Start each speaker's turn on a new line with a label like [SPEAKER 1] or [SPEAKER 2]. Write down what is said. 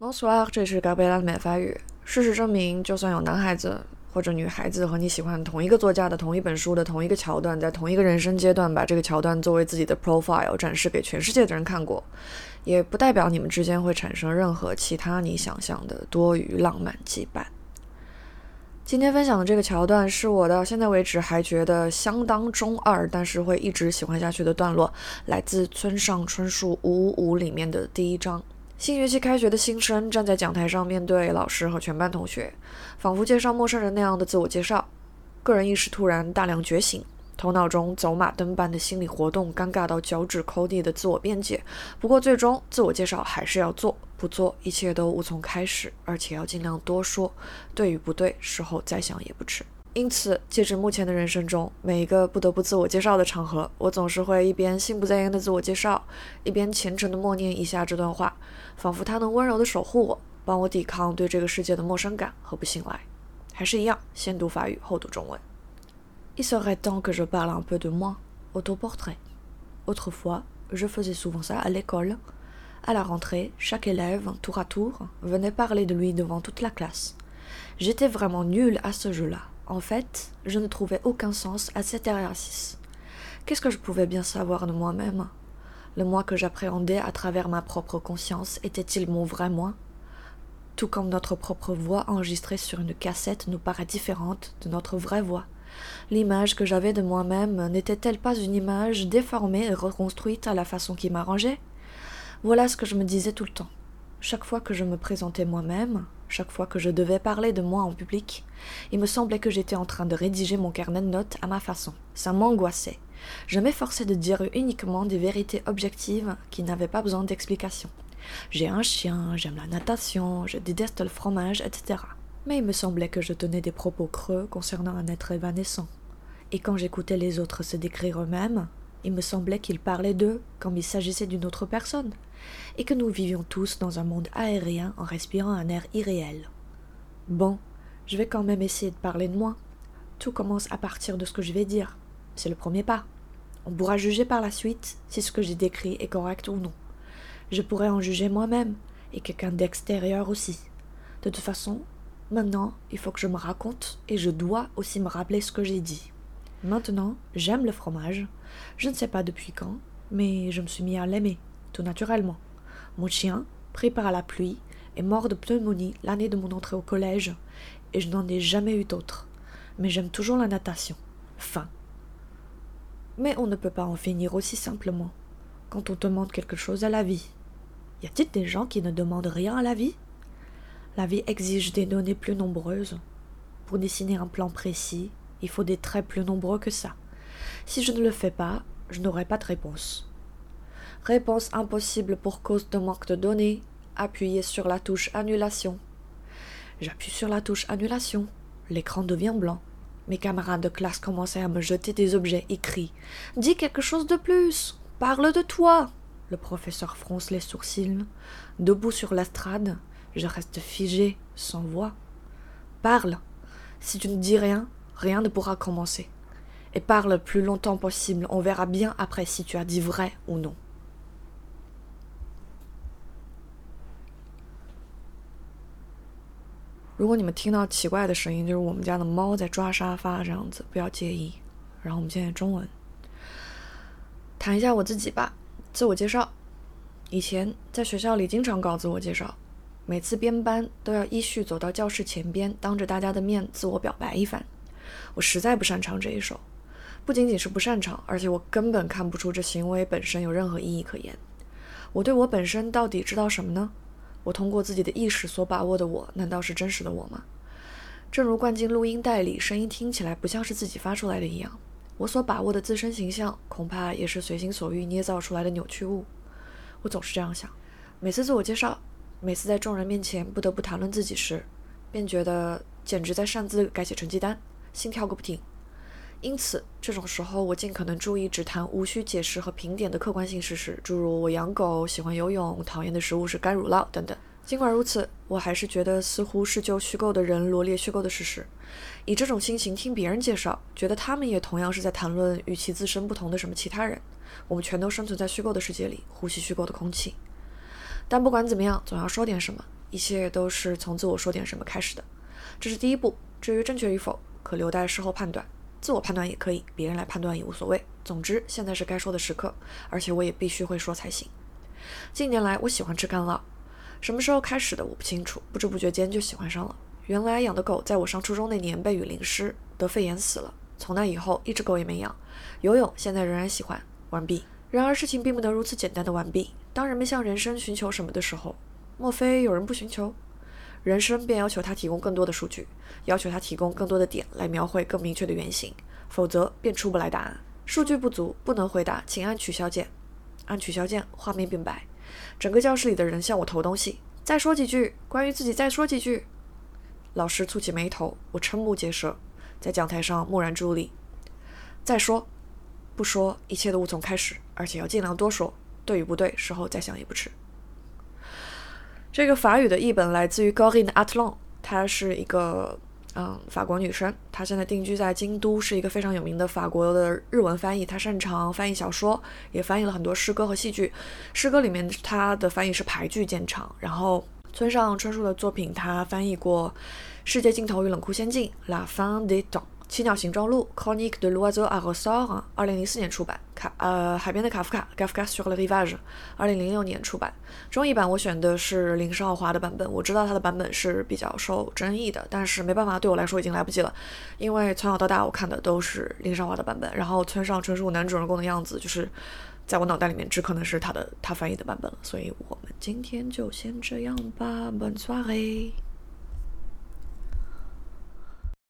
[SPEAKER 1] Bonsoir，这是嘎贝拉的美法语。事实证明，就算有男孩子或者女孩子和你喜欢同一个作家的同一本书的同一个桥段，在同一个人生阶段把这个桥段作为自己的 profile 展示给全世界的人看过，也不代表你们之间会产生任何其他你想象的多余浪漫羁绊。今天分享的这个桥段是我到现在为止还觉得相当中二，但是会一直喜欢下去的段落，来自村上春树《五五五》里面的第一章。新学期开学的新生站在讲台上，面对老师和全班同学，仿佛介绍陌生人那样的自我介绍。个人意识突然大量觉醒，头脑中走马灯般的心理活动，尴尬到脚趾抠地的自我辩解。不过最终自我介绍还是要做，不做一切都无从开始，而且要尽量多说，对与不对，事后再想也不迟。因此，截止目前的人生中，每一个不得不自我介绍的场合，我总是会一边心不在焉的自我介绍，一边虔诚的默念以下这段话，仿佛它能温柔的守护我，帮我抵抗对这个世界的陌生感和不信赖。还是一样，先读法语，后读中文。Il serait temps que je parle un peu de moi, autoportrait. Autrefois, je faisais souvent ça à l'école. À la rentrée, chaque élève, tour à tour, venait parler de lui devant toute la classe. J'étais vraiment nulle à ce jeu-là. En fait, je ne trouvais aucun sens à cet exercice. Qu'est-ce que je pouvais bien savoir de moi-même? Le moi que j'appréhendais à travers ma propre conscience était-il mon vrai moi? Tout comme notre propre voix enregistrée sur une cassette nous paraît différente de notre vraie voix. L'image que j'avais de moi-même n'était-elle pas une image déformée et reconstruite à la façon qui m'arrangeait? Voilà ce que je me disais tout le temps. Chaque fois que je me présentais moi-même, chaque fois que je devais parler de moi en public, il me semblait que j'étais en train de rédiger mon carnet de notes à ma façon. Ça m'angoissait. Je m'efforçais de dire uniquement des vérités objectives qui n'avaient pas besoin d'explication. J'ai un chien, j'aime la natation, je déteste le fromage, etc. Mais il me semblait que je tenais des propos creux concernant un être évanescent. Et quand j'écoutais les autres se décrire eux-mêmes, il me semblait qu'ils parlaient d'eux comme il s'agissait d'une autre personne, et que nous vivions tous dans un monde aérien en respirant un air irréel. Bon, je vais quand même essayer de parler de moi. Tout commence à partir de ce que je vais dire. C'est le premier pas. On pourra juger par la suite si ce que j'ai décrit est correct ou non. Je pourrais en juger moi-même, et quelqu'un d'extérieur aussi. De toute façon, maintenant, il faut que je me raconte, et je dois aussi me rappeler ce que j'ai dit. Maintenant, j'aime le fromage. Je ne sais pas depuis quand, mais je me suis mis à l'aimer, tout naturellement. Mon chien, pris par la pluie, est mort de pneumonie l'année de mon entrée au collège, et je n'en ai jamais eu d'autre. Mais j'aime toujours la natation. Fin. Mais on ne peut pas en finir aussi simplement quand on demande quelque chose à la vie. Y a-t-il des gens qui ne demandent rien à la vie? La vie exige des données plus nombreuses. Pour dessiner un plan précis, il faut des traits plus nombreux que ça. Si je ne le fais pas, je n'aurai pas de réponse. Réponse impossible pour cause de manque de données. Appuyez sur la touche annulation. J'appuie sur la touche annulation. L'écran devient blanc. Mes camarades de classe commençaient à me jeter des objets écrits. Dis quelque chose de plus. Parle de toi. Le professeur fronce les sourcils. Debout sur l'estrade, je reste figé, sans voix. Parle. Si tu ne dis rien, rien ne pourra commencer. Et parle le plus longtemps possible, on verra bien après si tu as dit vrai ou non. 如果你们听到奇怪的声音，就是我们家的猫在抓沙发这样子，不要介意。然后我们现在中文，谈一下我自己吧。自我介绍，以前在学校里经常搞自我介绍，每次编班都要依序走到教室前边，当着大家的面自我表白一番。我实在不擅长这一手，不仅仅是不擅长，而且我根本看不出这行为本身有任何意义可言。我对我本身到底知道什么呢？我通过自己的意识所把握的我，难道是真实的我吗？正如灌进录音带里，声音听起来不像是自己发出来的一样，我所把握的自身形象，恐怕也是随心所欲捏造出来的扭曲物。我总是这样想。每次自我介绍，每次在众人面前不得不谈论自己时，便觉得简直在擅自改写成绩单，心跳个不停。因此，这种时候我尽可能注意只谈无需解释和评点的客观性事实，诸如我养狗、喜欢游泳、讨厌的食物是干乳酪等等。尽管如此，我还是觉得似乎是就虚构的人罗列虚构的事实。以这种心情听别人介绍，觉得他们也同样是在谈论与其自身不同的什么其他人。我们全都生存在虚构的世界里，呼吸虚构的空气。但不管怎么样，总要说点什么。一切都是从自我说点什么开始的，这是第一步。至于正确与否，可留待事后判断。自我判断也可以，别人来判断也无所谓。总之，现在是该说的时刻，而且我也必须会说才行。近年来，我喜欢吃干酪，什么时候开始的我不清楚，不知不觉间就喜欢上了。原来养的狗在我上初中那年被雨淋湿，得肺炎死了。从那以后，一只狗也没养。游泳现在仍然喜欢。完毕。然而事情并不能如此简单的完毕。当人们向人生寻求什么的时候，莫非有人不寻求？人生便要求他提供更多的数据，要求他提供更多的点来描绘更明确的原型，否则便出不来答案。数据不足，不能回答，请按取消键。按取消键，画面变白。整个教室里的人向我投东西。再说几句关于自己，再说几句。老师蹙起眉头，我瞠目结舌，在讲台上木然伫立。再说，不说，一切都无从开始，而且要尽量多说，对与不对，事后再想也不迟。这个法语的译本来自于 g o r i n Atlon，她是一个嗯法国女生，她现在定居在京都，是一个非常有名的法国的日文翻译。她擅长翻译小说，也翻译了很多诗歌和戏剧。诗歌里面她的翻译是排句见长，然后。村上春树的作品，他翻译过《世界尽头与冷酷仙境》La Fin des Temps，《七鸟形状录》Chronique de l'oiseau à ressort，二零零四年出版。卡呃，海边的卡夫卡 Kafka sur le rivage，二零零六年出版。中译版我选的是林少华的版本，我知道他的版本是比较受争议的，但是没办法，对我来说已经来不及了，因为从小到大我看的都是林少华的版本，然后村上春树男主人公的样子就是。在我脑袋里面，只可能是他的他翻译的版本了，所以我们今天就先这样吧 Bonsoir。